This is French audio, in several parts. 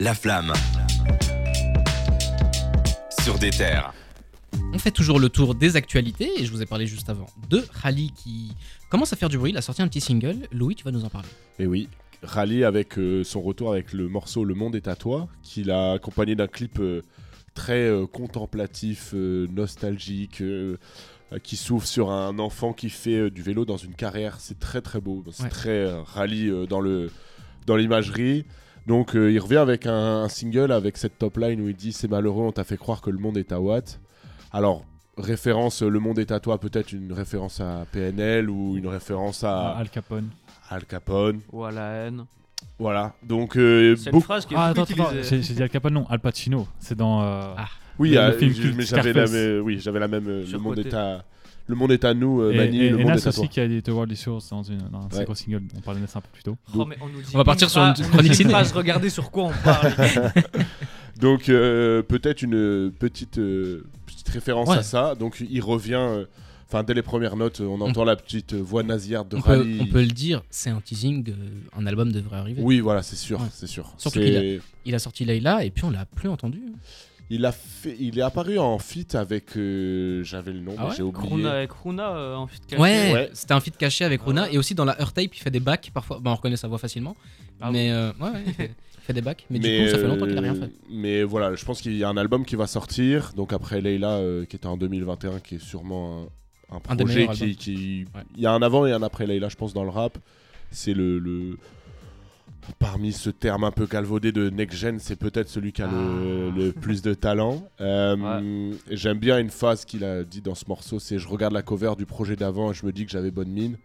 La flamme. Sur des terres. On fait toujours le tour des actualités et je vous ai parlé juste avant de Rally qui commence à faire du bruit. Il a sorti un petit single. Louis, tu vas nous en parler. Et oui, Rally avec euh, son retour avec le morceau Le Monde est à toi, qu'il a accompagné d'un clip euh, très euh, contemplatif, nostalgique, qui s'ouvre sur un enfant qui fait du vélo dans une carrière. C'est très très beau. C'est Ouais. très euh, Rally euh, dans le dans l'imagerie. Donc euh, il revient avec un, un single avec cette top line où il dit c'est malheureux, on t'a fait croire que le monde est à Watt. Alors référence, euh, le monde est à toi, peut-être une référence à PNL ou une référence à Al Capone. Al Capone. Ou à la haine. Voilà. Donc euh, C'est une phrase qui est Ah, attends, j'ai dit Al Capone, non, Al Pacino. C'est dans. euh, Ah. Oui, Le- euh, le film j'avais la, même- oui, j'avais la même. euh, Le monde est à, le monde est à nous, euh, et, Mani. et, le et monde Nas est à toi. aussi qui a dit The World is Yours dans, une, dans un Ouais. gros singles. On parlait de ça un peu plus tôt. Oh, mais on, nous dit On va partir sur une phrase- chronique ciné. phrase, regardez sur quoi on parle. Donc euh, peut-être une petite euh, petite référence Ouais. à ça. Donc il revient. euh, Enfin, dès les premières notes, euh, on entend la petite euh, voix nasillarde de On peut, Rally. on peut le dire, c'est un teasing. euh, un album devrait arriver. Oui, voilà, c'est sûr, Ouais. c'est sûr. Surtout C'est- Il a sorti Layla et puis on l'a plus entendu. Il a fait, il est apparu en feat avec, euh, j'avais le nom, Ah mais ouais j'ai oublié. Avec Kruna euh, en fit caché. Ouais, Ouais. c'était un feat caché avec Runa et aussi dans la Earth Tape il fait des bacs parfois. Bah, on reconnaît sa voix facilement. Ah mais euh, ouais, ouais, il, fait, il fait des bacs. Mais, du coup, ça fait longtemps qu'il a rien euh, fait. Mais voilà, je pense qu'il y a un album qui va sortir. Donc après Leila, euh, qui était en 2021, qui est sûrement un, un Un des projet meilleurs qui, albums. qui- Ouais. il y a un avant et un après Leila, je pense, dans le rap. C'est le, le- parmi ce terme un peu calvaudé de next gen, c'est peut-être celui qui a le, Ah. le plus de talent. Euh, J'aime bien une phrase qu'il a dit dans ce morceau, c'est je regarde la cover du projet d'avant et je me dis que j'avais bonne mine.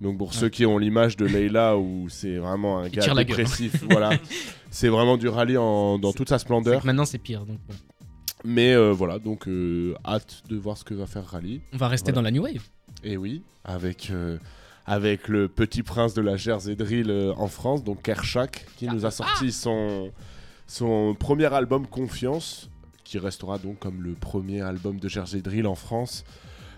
Donc pour ceux qui ont l'image de Leila où c'est vraiment un Il gars dépressif, voilà, c'est vraiment du rallye en- dans toute sa splendeur. Maintenant c'est pire. Donc, bon. Mais euh, voilà, donc euh, hâte de voir ce que va faire Rally. On va rester Voilà. dans la New Wave. Et oui, avec, euh, avec le petit prince de la Jersey Drill euh, en France, donc Kershak, qui nous a sorti son, son premier album Confiance, qui restera donc comme le premier album de Jersey Drill en France.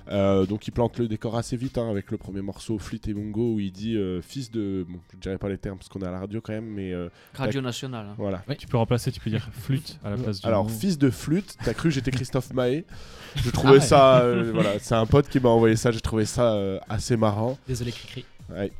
Euh, donc il plante le décor assez vite hein, avec le premier morceau Fleet et Mungo où il dit euh, fils de bon je dirais pas les termes parce qu'on est à la radio quand même mais euh, Radio Nationale. hein. voilà Tu peux remplacer, tu peux dire flûte à la place du. Alors, mot. fils de flûte, t'as cru que j'étais Christophe Mahé. Je trouvais ouais. ça. euh, voilà, c'est un pote qui m'a envoyé ça, j'ai trouvé ça euh, assez marrant. Désolé, Cricri. Ouais.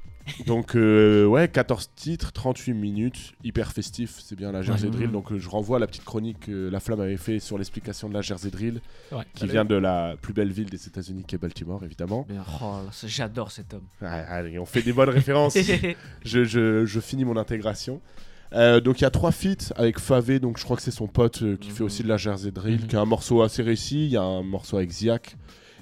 Donc, euh, ouais, 14 titres, 38 minutes, hyper festif, c'est bien la Jersey Ouais. Drill. Donc, euh, je renvoie à la petite chronique que La Flamme avait fait sur l'explication de la Jersey Drill, Ouais. qui vient de la plus belle ville des États-Unis qui est Baltimore, évidemment. Oh, J'adore cet homme. Allez, on fait des bonnes références. je, je- je finis mon intégration. Euh, donc il y a trois feats avec Favé, donc je crois que c'est son pote qui Mhm. fait aussi de la Jersey Drill, Mhm. qui a un morceau assez réussi, il y a un morceau avec Ziak.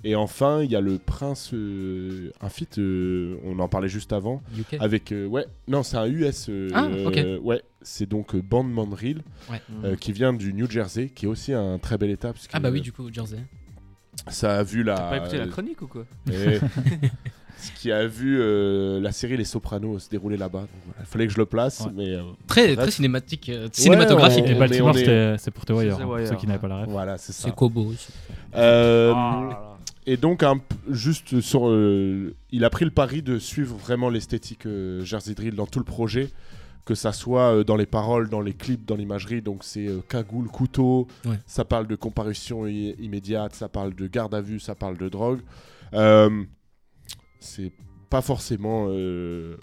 Et enfin, il y a le Prince, euh, un feat, euh, on en parlait juste avant, UK. avec, euh, ouais, non c'est un US, euh, Ah, ok. euh, ouais, c'est donc Bandman Reel, Ouais. euh, qui vient du New Jersey, qui est aussi un très bel état, parce que Ah bah oui, du coup, Jersey. ça a vu la... T'as pas écouté la chronique ou quoi Et- ce qui a vu euh, la série Les Sopranos se dérouler là-bas. Voilà, Il fallait que je le place, Ouais. mais euh, Très, très cinématique, euh, cinématographique. on- Et est- Baltimore, on est- c'était- c'est pour The Wire, C'est hein, pour ceux qui n'avaient pas la ref. voilà, c'est ça. C'est Kobo aussi. Et donc, un juste sur. euh, il a pris le pari de suivre vraiment l'esthétique euh, Jersey Drill dans tout le projet, que ça soit euh, dans les paroles, dans les clips, dans l'imagerie. Donc, c'est cagoule, couteau, Ouais. ça parle de comparution immédiate, ça parle de garde à vue, ça parle de drogue. C'est pas forcément.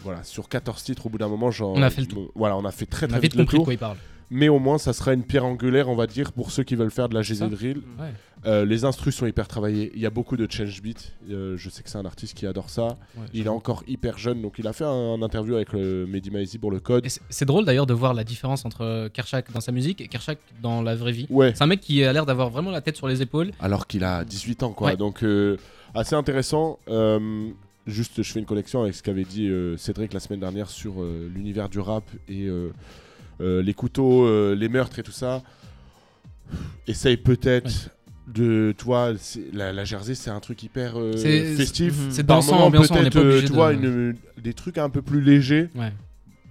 voilà, sur 14 titres, au bout d'un moment, j'en. On a fait le tour. Voilà, on a fait très On très a vite vite le compris de tour. quoi il parle. Mais au moins, ça sera une pierre angulaire, on va dire, pour ceux qui veulent faire de la. Jersey Drill. Ouais. Euh, les instrus sont hyper travaillés. Il y a beaucoup de change beat. Euh, je sais que c'est un artiste qui adore ça. Ouais, Il est encore hyper jeune, donc il a fait un, un interview avec le Mehdi Maizi pour le code. C'est- drôle d'ailleurs de voir la différence entre Kershak dans sa musique et Kershak dans la vraie vie. Ouais, C'est un mec qui a l'air d'avoir vraiment la tête sur les épaules. alors qu'il a 18 ans, quoi. Ouais. Donc, euh, assez intéressant. Euh, juste, je fais une connexion avec ce qu'avait dit euh, Cédric la semaine dernière sur euh, l'univers du rap et euh, euh, les couteaux, euh, les meurtres et tout ça. Essaye peut-être. De toi, la, la Jersey, c'est un truc hyper euh, festif. C'est dansant, peut-être, euh, tu de... vois, une- des trucs un peu plus légers. Ouais.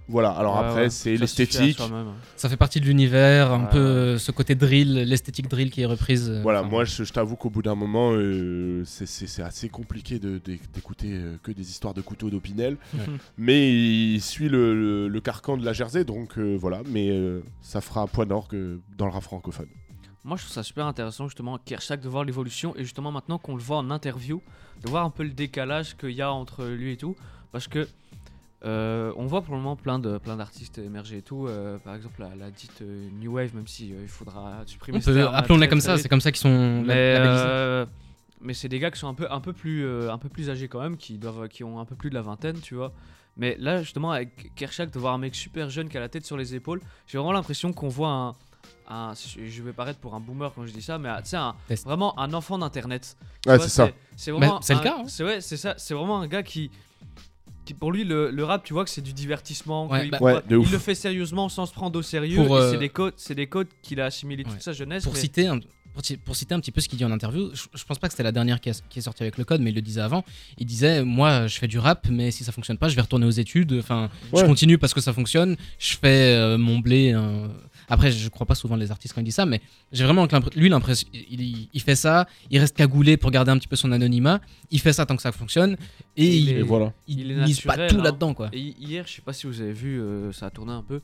Voilà, alors Ouais, après, ouais. c'est l'esthétique. soi-même. Ça fait partie de l'univers, un Ouais, peu euh, ce côté drill, l'esthétique drill qui est reprise. euh, Voilà, enfin, moi je, je t'avoue qu'au bout d'un moment, euh, c'est- assez compliqué de- de- d'écouter que des histoires de couteaux d'Opinel. Ouais. Mais il suit le, le- le carcan de la Jersey, donc euh, voilà. Mais euh, ça fera un point d'orgue dans le rap francophone. Moi, je trouve ça super intéressant, justement, Kershak, de voir l'évolution et justement maintenant qu'on le voit en interview, de voir un peu le décalage qu'il y a entre lui et tout. Parce que euh, on voit pour le moment plein de plein d'artistes émerger et tout. euh, par exemple, la, la dite euh, New Wave, même si euh, il faudra supprimer Appelons-les comme ça, c'est comme ça qu'ils sont Mais, euh, mais c'est des gars qui sont un peu, un peu plus, euh, un peu plus âgés quand même, qui doivent, qui ont un peu plus de la vingtaine, tu vois. Mais là, justement, avec Kershak, de voir un mec super jeune qui a la tête sur les épaules, j'ai vraiment l'impression qu'on voit un, un- je vais paraître pour un boomer quand je dis ça, mais tu sais, un- Test. vraiment un enfant d'internet. Tu Ouais, c'est ça. C'est vraiment. C'est le cas, hein. C'est ouais, c'est ça. C'est vraiment un gars qui. Pour lui, le, le rap, tu vois que c'est du divertissement. Ouais, bah- croit- Ouais, de il ouf. le fait sérieusement sans se prendre au sérieux. Euh, c'est des codes, c'est des codes qu'il a assimilés toute Ouais. sa jeunesse. Pour mais- citer, un, pour, ci- pour citer un petit peu ce qu'il dit en interview, je, je pense pas que c'était la dernière qui, a- qui est sortie avec le code, mais il le disait avant. Il disait Moi, je fais du rap, mais si ça fonctionne pas, je vais retourner aux études. Enfin, je continue parce que ça fonctionne. Je fais euh, mon blé. euh. Après, je crois pas souvent les artistes quand ils disent ça, mais j'ai vraiment lui l'impression. Il, il- fait ça, il reste cagoulé pour garder un petit peu son anonymat. Il fait ça tant que ça fonctionne. Et Il il, est- voilà. il il est mise pas tout hein. là-dedans, quoi. Et hi- hier, je sais pas si vous avez vu, euh, ça a tourné un peu.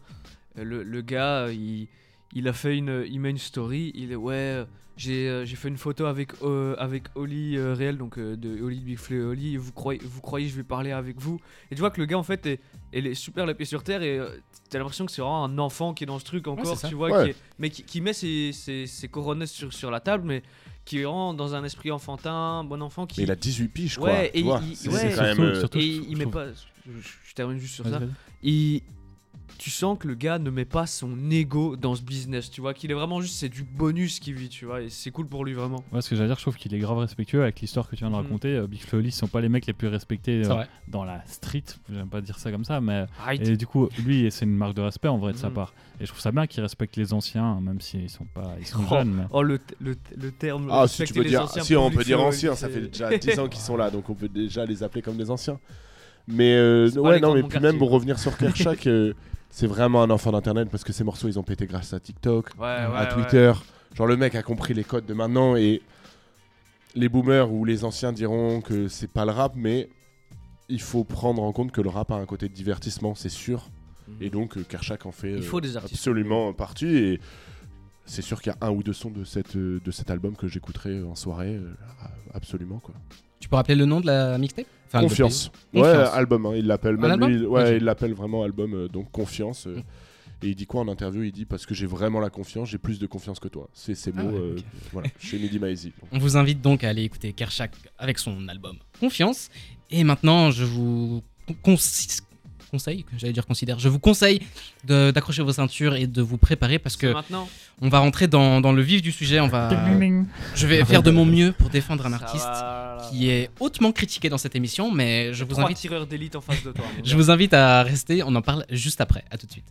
Le, le gars, il, il a fait une, il met une story. Il est ouais, j'ai euh, j'ai fait une photo avec euh, avec Oli euh, réel, donc euh, de Oli de Big et Oli. Vous croyez, vous croyez, je vais parler avec vous? Et tu vois que le gars en fait est, il est super la pied sur terre et euh, t'as l'impression que c'est vraiment un enfant qui est dans ce truc encore, tu vois, Ouais. qui est- mais qui, qui met ses, ses, ses sur, sur la table, mais qui est vraiment dans un esprit enfantin, bon enfant qui. Mais il a 18 piges, quoi. Ouais, tu et vois. il- C'est ouais. c'est quand même. Surtout- surtout- et je il, met pas. Je, je termine juste sur ça. Il, tu sens que le gars ne met pas son ego dans ce business, tu vois, qu'il est vraiment juste c'est du bonus qu'il vit, tu vois, et c'est cool pour lui vraiment. Ouais, ce que j'allais dire, je trouve qu'il est grave respectueux avec l'histoire que tu viens de Mhm. raconter. Euh, Big Flo Oli sont pas les mecs les plus respectés euh, dans la street, j'aime pas dire ça comme ça, mais et du coup, lui, c'est une marque de respect en vrai de sa Mhm. part. Et je trouve ça bien qu'il respecte les anciens, même s'ils sont pas, ils sont Oh. jeunes. mais- Oh le, le, terme. Ah, si tu peux les dire. anciens Si, on peut dire Flo, anciens, ça fait déjà 10 ans qu'ils sont là, donc on peut déjà les appeler comme des anciens. Mais euh, ouais, non, mais puis même pour revenir sur Kershak, euh, c'est vraiment un enfant d'internet parce que ces morceaux ils ont pété grâce à TikTok, Ouais, à ouais. Twitter. Genre le mec a compris les codes de maintenant et les boomers ou les anciens diront que c'est pas le rap, mais il faut prendre en compte que le rap a un côté de divertissement, c'est sûr. Mhm. Et donc euh, Kershak en fait Il euh, faut des artistes. absolument partie. Et c'est sûr qu'il y a un ou deux sons de, cette, euh, de cet album que j'écouterai en soirée, euh, absolument quoi. Tu peux rappeler le nom de la mixtape? Enfin, Confiance. Ouais, Confiance. album, hein, il l'appelle. Un Même album lui, il- ouais, il l'appelle vraiment album, euh, donc Confiance. euh, Mm. Et il dit quoi en interview? Il dit parce que j'ai vraiment la confiance, j'ai plus de confiance que toi. C'est ces Ah mots, ouais, euh, voilà, chez Midi Maizy. On vous invite donc à aller écouter Kershak avec son album Confiance. Et maintenant, je vous con- conseille, j'allais dire considère, je vous conseille d'accrocher vos ceintures et de vous préparer parce que maintenant. on va rentrer dans, dans le vif du sujet. On va, je vais faire de mon mieux pour défendre un artiste va, là. qui est hautement critiqué dans cette émission, mais je vous Trois invite, tireurs d'élite en face de toi. mon je vous invite à rester. On en parle juste après. À tout de suite.